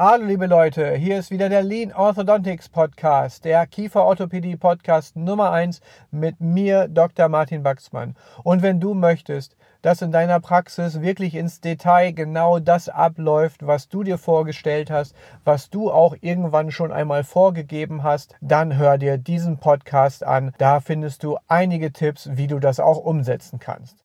Hallo liebe Leute, hier ist wieder der Lean Orthodontics Podcast, der Kieferorthopädie Podcast Nummer 1 mit mir, Dr. Martin Wachsmann. Und wenn du möchtest, dass in deiner Praxis wirklich ins Detail genau das abläuft, was du dir vorgestellt hast, was du auch irgendwann schon einmal vorgegeben hast, dann hör dir diesen Podcast an. Da findest du einige Tipps, wie du das auch umsetzen kannst.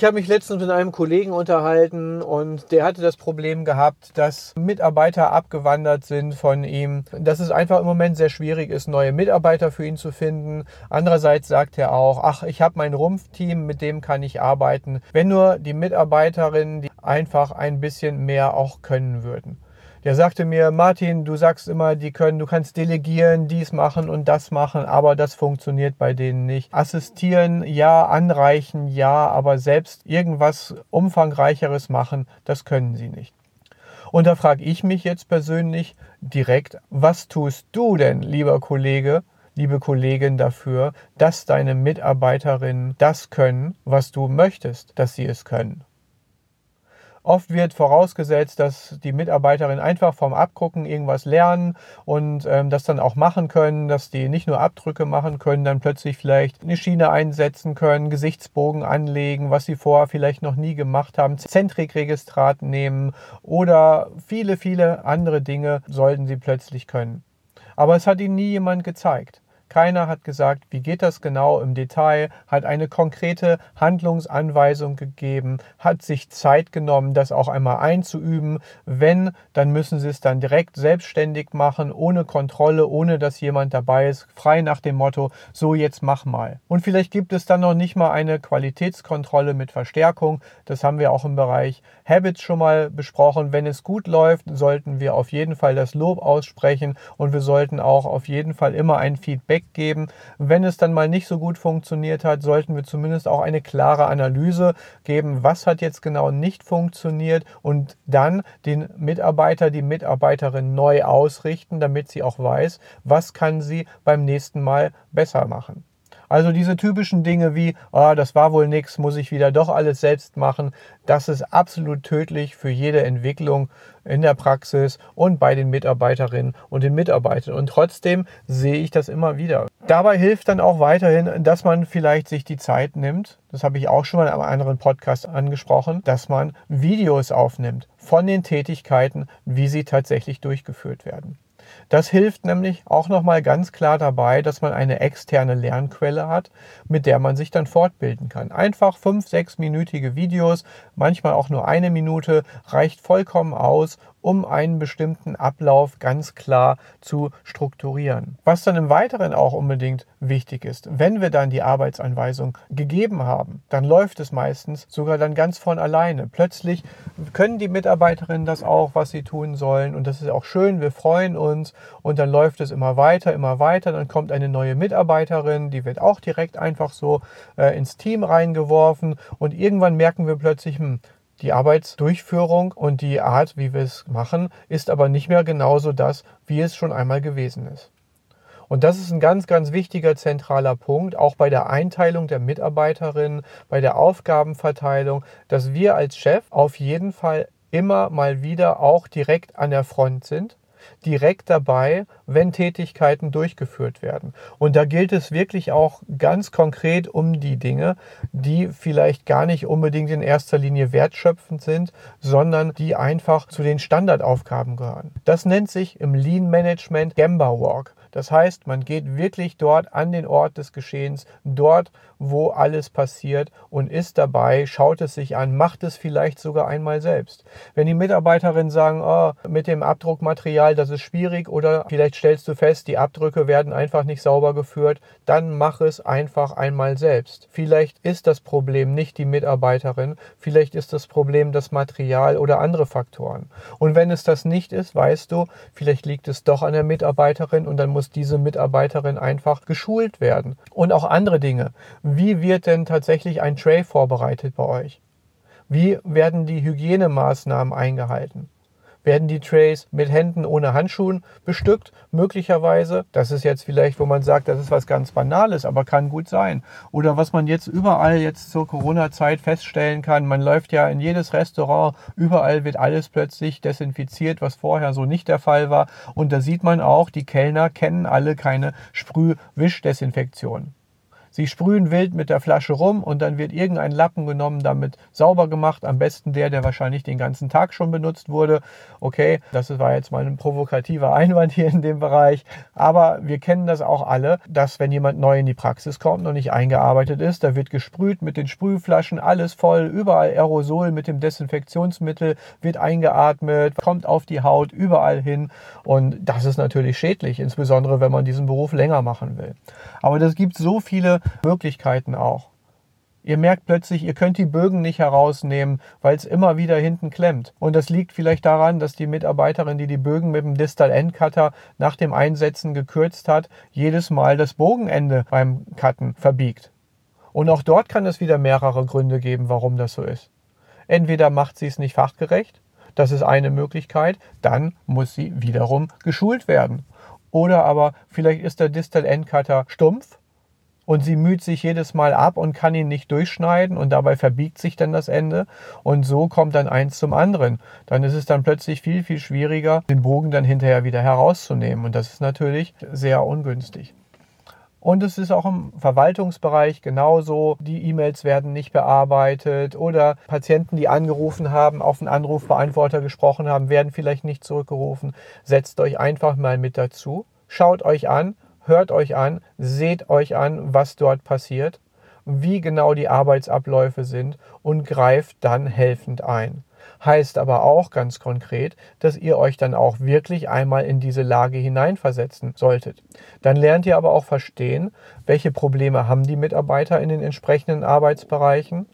Ich habe mich letztens mit einem Kollegen unterhalten und der hatte das Problem gehabt, dass Mitarbeiter abgewandert sind von ihm, dass es einfach im Moment sehr schwierig ist, neue Mitarbeiter für ihn zu finden. Andererseits sagt er auch, ach, ich habe mein Rumpfteam, mit dem kann ich arbeiten, wenn nur die Mitarbeiterinnen die einfach ein bisschen mehr auch können würden der sagte mir, Martin, du sagst immer, die können, du kannst delegieren, dies machen und das machen, aber das funktioniert bei denen nicht. Assistieren, ja, anreichen, ja, aber selbst irgendwas umfangreicheres machen, das können sie nicht. Und da frage ich mich jetzt persönlich direkt, was tust du denn, lieber Kollege, liebe Kollegin, dafür, dass deine Mitarbeiterinnen das können, was du möchtest, dass sie es können? Oft wird vorausgesetzt, dass die Mitarbeiterinnen einfach vom Abgucken irgendwas lernen und ähm, das dann auch machen können, dass die nicht nur Abdrücke machen können, dann plötzlich vielleicht eine Schiene einsetzen können, Gesichtsbogen anlegen, was sie vorher vielleicht noch nie gemacht haben, Zentrikregistrat nehmen oder viele, viele andere Dinge sollten sie plötzlich können. Aber es hat ihnen nie jemand gezeigt. Keiner hat gesagt, wie geht das genau im Detail, hat eine konkrete Handlungsanweisung gegeben, hat sich Zeit genommen, das auch einmal einzuüben. Wenn, dann müssen sie es dann direkt selbstständig machen, ohne Kontrolle, ohne dass jemand dabei ist, frei nach dem Motto, so jetzt mach mal. Und vielleicht gibt es dann noch nicht mal eine Qualitätskontrolle mit Verstärkung. Das haben wir auch im Bereich Habits schon mal besprochen. Wenn es gut läuft, sollten wir auf jeden Fall das Lob aussprechen und wir sollten auch auf jeden Fall immer ein Feedback weggeben. Wenn es dann mal nicht so gut funktioniert hat, sollten wir zumindest auch eine klare Analyse geben, was hat jetzt genau nicht funktioniert und dann den Mitarbeiter, die Mitarbeiterin neu ausrichten, damit sie auch weiß, was kann sie beim nächsten Mal besser machen. Also diese typischen Dinge wie, oh, das war wohl nichts, muss ich wieder doch alles selbst machen, das ist absolut tödlich für jede Entwicklung in der Praxis und bei den Mitarbeiterinnen und den Mitarbeitern. Und trotzdem sehe ich das immer wieder. Dabei hilft dann auch weiterhin, dass man vielleicht sich die Zeit nimmt, das habe ich auch schon mal in einem anderen Podcast angesprochen, dass man Videos aufnimmt von den Tätigkeiten, wie sie tatsächlich durchgeführt werden. Das hilft nämlich auch nochmal ganz klar dabei, dass man eine externe Lernquelle hat, mit der man sich dann fortbilden kann. Einfach fünf, sechs minütige Videos, manchmal auch nur eine Minute, reicht vollkommen aus, um einen bestimmten Ablauf ganz klar zu strukturieren. Was dann im Weiteren auch unbedingt wichtig ist, wenn wir dann die Arbeitsanweisung gegeben haben, dann läuft es meistens sogar dann ganz von alleine. Plötzlich können die Mitarbeiterinnen das auch, was sie tun sollen und das ist auch schön, wir freuen uns und dann läuft es immer weiter, immer weiter, dann kommt eine neue Mitarbeiterin, die wird auch direkt einfach so äh, ins Team reingeworfen und irgendwann merken wir plötzlich, hm, die Arbeitsdurchführung und die Art, wie wir es machen, ist aber nicht mehr genauso das, wie es schon einmal gewesen ist. Und das ist ein ganz, ganz wichtiger zentraler Punkt, auch bei der Einteilung der Mitarbeiterinnen, bei der Aufgabenverteilung, dass wir als Chef auf jeden Fall immer mal wieder auch direkt an der Front sind direkt dabei, wenn Tätigkeiten durchgeführt werden. Und da gilt es wirklich auch ganz konkret um die Dinge, die vielleicht gar nicht unbedingt in erster Linie wertschöpfend sind, sondern die einfach zu den Standardaufgaben gehören. Das nennt sich im Lean Management Gamba Walk. Das heißt, man geht wirklich dort an den Ort des Geschehens, dort, wo alles passiert und ist dabei, schaut es sich an, macht es vielleicht sogar einmal selbst. Wenn die Mitarbeiterinnen sagen, oh, mit dem Abdruckmaterial, das ist schwierig oder vielleicht stellst du fest, die Abdrücke werden einfach nicht sauber geführt, dann mach es einfach einmal selbst. Vielleicht ist das Problem nicht die Mitarbeiterin, vielleicht ist das Problem das Material oder andere Faktoren. Und wenn es das nicht ist, weißt du, vielleicht liegt es doch an der Mitarbeiterin und dann muss diese Mitarbeiterin einfach geschult werden. Und auch andere Dinge. Wie wird denn tatsächlich ein Tray vorbereitet bei euch? Wie werden die Hygienemaßnahmen eingehalten? werden die Trays mit Händen ohne Handschuhen bestückt, möglicherweise. Das ist jetzt vielleicht, wo man sagt, das ist was ganz Banales, aber kann gut sein. Oder was man jetzt überall jetzt zur Corona-Zeit feststellen kann, man läuft ja in jedes Restaurant, überall wird alles plötzlich desinfiziert, was vorher so nicht der Fall war. Und da sieht man auch, die Kellner kennen alle keine Sprüh-Wischdesinfektion. Sie sprühen wild mit der Flasche rum und dann wird irgendein Lappen genommen, damit sauber gemacht. Am besten der, der wahrscheinlich den ganzen Tag schon benutzt wurde. Okay, das war jetzt mal ein provokativer Einwand hier in dem Bereich. Aber wir kennen das auch alle, dass wenn jemand neu in die Praxis kommt und nicht eingearbeitet ist, da wird gesprüht mit den Sprühflaschen, alles voll, überall Aerosol mit dem Desinfektionsmittel, wird eingeatmet, kommt auf die Haut, überall hin. Und das ist natürlich schädlich, insbesondere wenn man diesen Beruf länger machen will. Aber das gibt so Möglichkeiten auch. Ihr merkt plötzlich, ihr könnt die Bögen nicht herausnehmen, weil es immer wieder hinten klemmt. Und das liegt vielleicht daran, dass die Mitarbeiterin, die die Bögen mit dem Distal End Cutter nach dem Einsetzen gekürzt hat, jedes Mal das Bogenende beim Cutten verbiegt. Und auch dort kann es wieder mehrere Gründe geben, warum das so ist. Entweder macht sie es nicht fachgerecht, das ist eine Möglichkeit, dann muss sie wiederum geschult werden. Oder aber vielleicht ist der Distal End Cutter stumpf und sie müht sich jedes Mal ab und kann ihn nicht durchschneiden und dabei verbiegt sich dann das Ende und so kommt dann eins zum anderen. Dann ist es dann plötzlich viel, viel schwieriger, den Bogen dann hinterher wieder herauszunehmen und das ist natürlich sehr ungünstig. Und es ist auch im Verwaltungsbereich genauso. Die E-Mails werden nicht bearbeitet oder Patienten, die angerufen haben, auf einen Anrufbeantworter gesprochen haben, werden vielleicht nicht zurückgerufen. Setzt euch einfach mal mit dazu. Schaut euch an, hört euch an, seht euch an, was dort passiert, wie genau die Arbeitsabläufe sind und greift dann helfend ein. Heißt aber auch ganz konkret, dass ihr euch dann auch wirklich einmal in diese Lage hineinversetzen solltet. Dann lernt ihr aber auch verstehen, welche Probleme haben die Mitarbeiter in den entsprechenden Arbeitsbereichen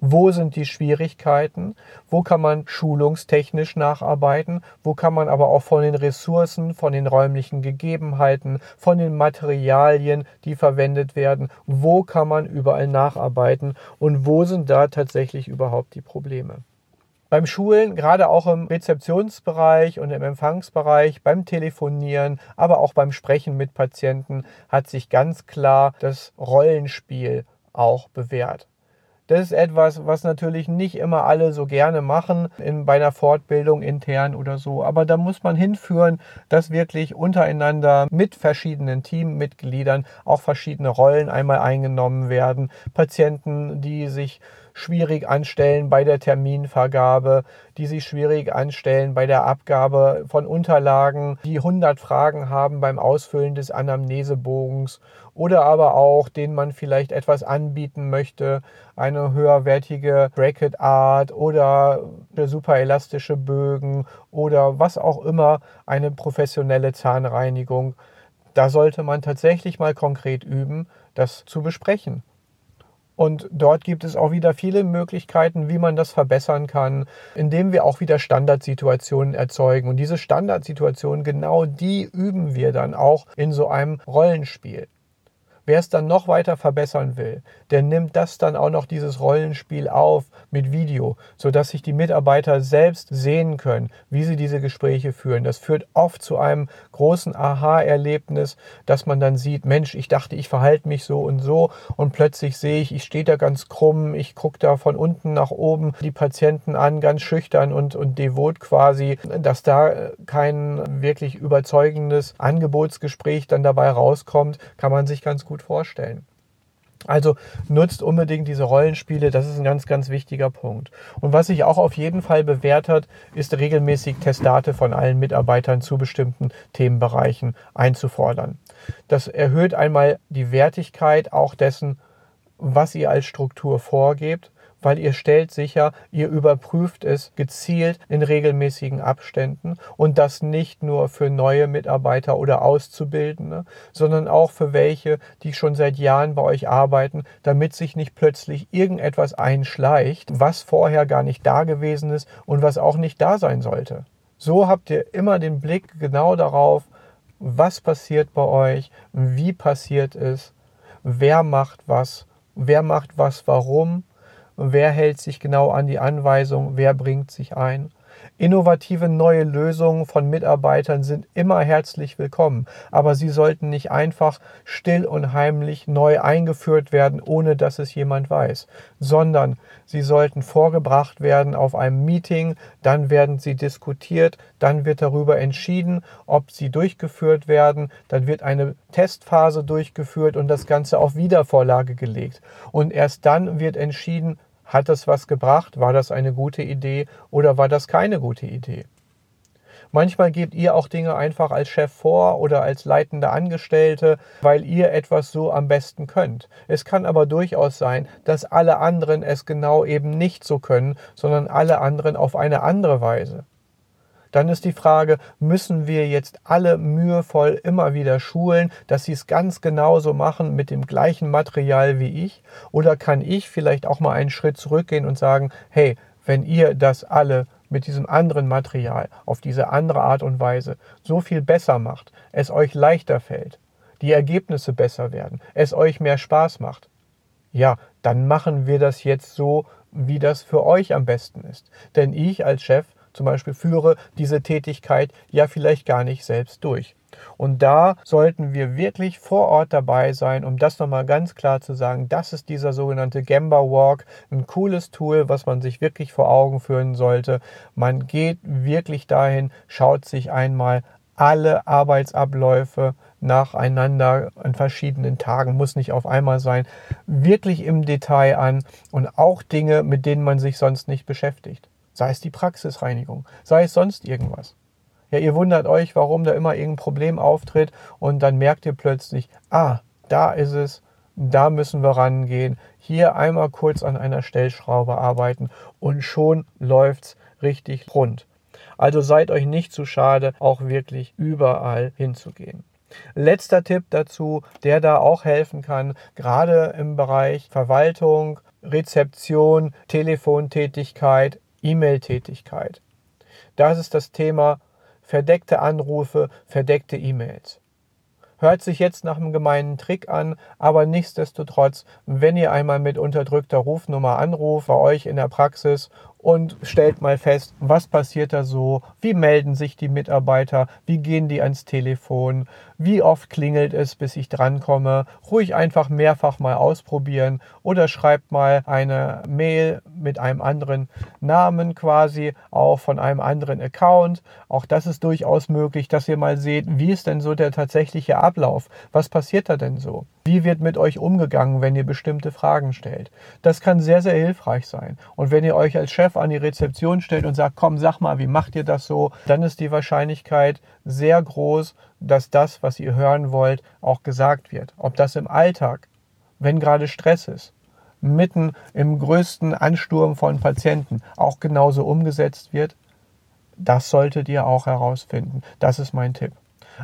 wo sind die Schwierigkeiten? Wo kann man schulungstechnisch nacharbeiten? Wo kann man aber auch von den Ressourcen, von den räumlichen Gegebenheiten, von den Materialien, die verwendet werden, wo kann man überall nacharbeiten und wo sind da tatsächlich überhaupt die Probleme? beim Schulen, gerade auch im Rezeptionsbereich und im Empfangsbereich, beim Telefonieren, aber auch beim Sprechen mit Patienten hat sich ganz klar das Rollenspiel auch bewährt. Das ist etwas, was natürlich nicht immer alle so gerne machen in, bei einer Fortbildung intern oder so. Aber da muss man hinführen, dass wirklich untereinander mit verschiedenen Teammitgliedern auch verschiedene Rollen einmal eingenommen werden. Patienten, die sich schwierig anstellen bei der Terminvergabe, die sich schwierig anstellen bei der Abgabe von Unterlagen, die 100 Fragen haben beim Ausfüllen des Anamnesebogens oder aber auch, denen man vielleicht etwas anbieten möchte, eine höherwertige Bracket Art oder super elastische Bögen oder was auch immer, eine professionelle Zahnreinigung. Da sollte man tatsächlich mal konkret üben, das zu besprechen. Und dort gibt es auch wieder viele Möglichkeiten, wie man das verbessern kann, indem wir auch wieder Standardsituationen erzeugen. Und diese Standardsituationen, genau die üben wir dann auch in so einem Rollenspiel. Wer es dann noch weiter verbessern will, der nimmt das dann auch noch dieses Rollenspiel auf mit Video, sodass sich die Mitarbeiter selbst sehen können, wie sie diese Gespräche führen. Das führt oft zu einem großen Aha-Erlebnis, dass man dann sieht, Mensch, ich dachte, ich verhalte mich so und so und plötzlich sehe ich, ich stehe da ganz krumm, ich gucke da von unten nach oben die Patienten an, ganz schüchtern und, und devot quasi, dass da kein wirklich überzeugendes Angebotsgespräch dann dabei rauskommt, kann man sich ganz gut gut vorstellen. Also nutzt unbedingt diese Rollenspiele, das ist ein ganz, ganz wichtiger Punkt. Und was sich auch auf jeden Fall bewährt hat, ist regelmäßig Testate von allen Mitarbeitern zu bestimmten Themenbereichen einzufordern. Das erhöht einmal die Wertigkeit auch dessen, was ihr als Struktur vorgebt weil ihr stellt sicher, ihr überprüft es gezielt in regelmäßigen Abständen und das nicht nur für neue Mitarbeiter oder Auszubildende, sondern auch für welche, die schon seit Jahren bei euch arbeiten, damit sich nicht plötzlich irgendetwas einschleicht, was vorher gar nicht da gewesen ist und was auch nicht da sein sollte. So habt ihr immer den Blick genau darauf, was passiert bei euch, wie passiert es, wer macht was, wer macht was warum wer hält sich genau an die Anweisung, wer bringt sich ein. Innovative neue Lösungen von Mitarbeitern sind immer herzlich willkommen, aber sie sollten nicht einfach still und heimlich neu eingeführt werden, ohne dass es jemand weiß, sondern sie sollten vorgebracht werden auf einem Meeting, dann werden sie diskutiert, dann wird darüber entschieden, ob sie durchgeführt werden, dann wird eine Testphase durchgeführt und das Ganze auf Wiedervorlage gelegt. Und erst dann wird entschieden, hat das was gebracht? War das eine gute Idee oder war das keine gute Idee? Manchmal gebt ihr auch Dinge einfach als Chef vor oder als leitende Angestellte, weil ihr etwas so am besten könnt. Es kann aber durchaus sein, dass alle anderen es genau eben nicht so können, sondern alle anderen auf eine andere Weise. Dann ist die Frage, müssen wir jetzt alle mühevoll immer wieder schulen, dass sie es ganz genauso machen mit dem gleichen Material wie ich? Oder kann ich vielleicht auch mal einen Schritt zurückgehen und sagen, hey, wenn ihr das alle mit diesem anderen Material auf diese andere Art und Weise so viel besser macht, es euch leichter fällt, die Ergebnisse besser werden, es euch mehr Spaß macht, ja, dann machen wir das jetzt so, wie das für euch am besten ist. Denn ich als Chef zum Beispiel führe diese Tätigkeit ja vielleicht gar nicht selbst durch. Und da sollten wir wirklich vor Ort dabei sein, um das nochmal ganz klar zu sagen. Das ist dieser sogenannte Gamba Walk, ein cooles Tool, was man sich wirklich vor Augen führen sollte. Man geht wirklich dahin, schaut sich einmal alle Arbeitsabläufe nacheinander an verschiedenen Tagen, muss nicht auf einmal sein, wirklich im Detail an und auch Dinge, mit denen man sich sonst nicht beschäftigt. Sei es die Praxisreinigung, sei es sonst irgendwas. Ja, ihr wundert euch, warum da immer irgendein Problem auftritt und dann merkt ihr plötzlich, ah, da ist es, da müssen wir rangehen, hier einmal kurz an einer Stellschraube arbeiten und schon läuft's richtig rund. Also seid euch nicht zu schade, auch wirklich überall hinzugehen. Letzter Tipp dazu, der da auch helfen kann, gerade im Bereich Verwaltung, Rezeption, Telefontätigkeit, E-Mail-Tätigkeit. Das ist das Thema verdeckte Anrufe, verdeckte E-Mails. Hört sich jetzt nach einem gemeinen Trick an, aber nichtsdestotrotz, wenn ihr einmal mit unterdrückter Rufnummer anruft bei euch in der Praxis und stellt mal fest, was passiert da so, wie melden sich die Mitarbeiter, wie gehen die ans Telefon, wie oft klingelt es, bis ich drankomme. Ruhig einfach mehrfach mal ausprobieren oder schreibt mal eine Mail mit einem anderen Namen quasi, auch von einem anderen Account. Auch das ist durchaus möglich, dass ihr mal seht, wie ist denn so der tatsächliche Ablauf? Was passiert da denn so? Wie wird mit euch umgegangen, wenn ihr bestimmte Fragen stellt? Das kann sehr, sehr hilfreich sein. Und wenn ihr euch als Chef an die Rezeption stellt und sagt, komm, sag mal, wie macht ihr das so? Dann ist die Wahrscheinlichkeit sehr groß, dass das, was ihr hören wollt, auch gesagt wird. Ob das im Alltag, wenn gerade Stress ist, mitten im größten Ansturm von Patienten auch genauso umgesetzt wird, das solltet ihr auch herausfinden. Das ist mein Tipp.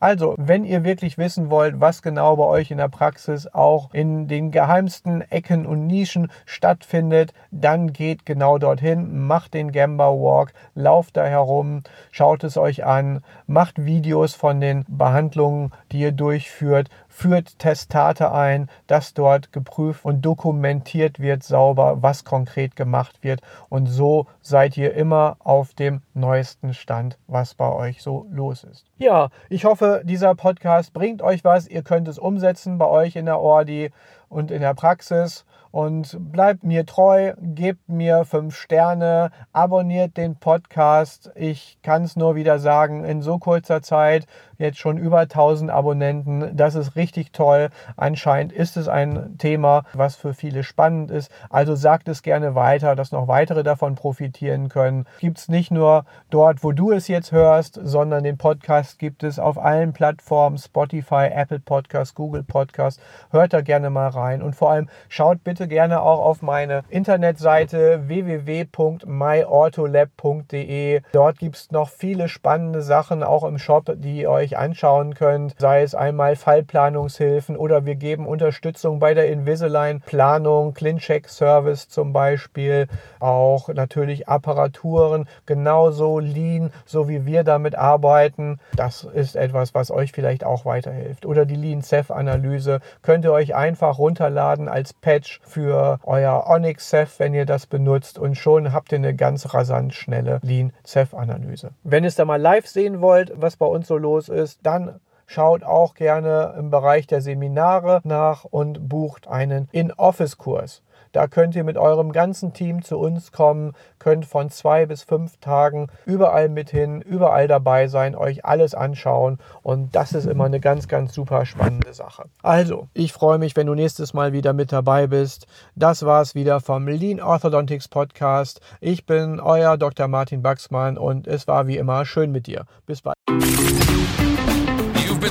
Also, wenn ihr wirklich wissen wollt, was genau bei euch in der Praxis auch in den geheimsten Ecken und Nischen stattfindet, dann geht genau dorthin, macht den Gamba Walk, lauft da herum, schaut es euch an, macht Videos von den Behandlungen, die ihr durchführt, führt Testate ein, dass dort geprüft und dokumentiert wird sauber, was konkret gemacht wird. Und so seid ihr immer auf dem neuesten Stand, was bei euch so los ist. Ja, ich hoffe, dieser Podcast bringt euch was. Ihr könnt es umsetzen bei euch in der Ordi. und in der Praxis und bleibt mir treu, gebt mir fünf Sterne, abonniert den Podcast. Ich kann es nur wieder sagen, in so kurzer Zeit jetzt schon über 1000 Abonnenten. Das ist richtig toll. Anscheinend ist es ein Thema, was für viele spannend ist. Also sagt es gerne weiter, dass noch weitere davon profitieren können. Gibt es nicht nur dort, wo du es jetzt hörst, sondern den Podcast gibt es auf allen Plattformen, Spotify, Apple Podcast, Google Podcast. Hört da gerne mal rein und vor allem schaut bitte bitte gerne auch auf meine Internetseite www.myautolab.de. Dort gibt es noch viele spannende Sachen, auch im Shop, die ihr euch anschauen könnt. Sei es einmal Fallplanungshilfen oder wir geben Unterstützung bei der Invisalign Planung, ClinCheck Service zum Beispiel. Auch natürlich Apparaturen, genauso Lean, so wie wir damit arbeiten. Das ist etwas, was euch vielleicht auch weiterhilft. Oder die Lean Ceph Analyse könnt ihr euch einfach runterladen als Patch für euer Onyx Ceph, wenn ihr das benutzt und schon habt ihr eine ganz rasant schnelle Lean Ceph Analyse. Wenn ihr es da mal live sehen wollt, was bei uns so los ist, dann Schaut auch gerne im Bereich der Seminare nach und bucht einen In-Office-Kurs. Da könnt ihr mit eurem ganzen Team zu uns kommen, könnt von zwei bis fünf Tagen überall mit hin, überall dabei sein, euch alles anschauen und das ist immer eine ganz, ganz super spannende Sache. Also, ich freue mich, wenn du nächstes Mal wieder mit dabei bist. Das war es wieder vom Lean Orthodontics Podcast. Ich bin euer Dr. Martin Baxmann und es war wie immer schön mit dir. Bis bald.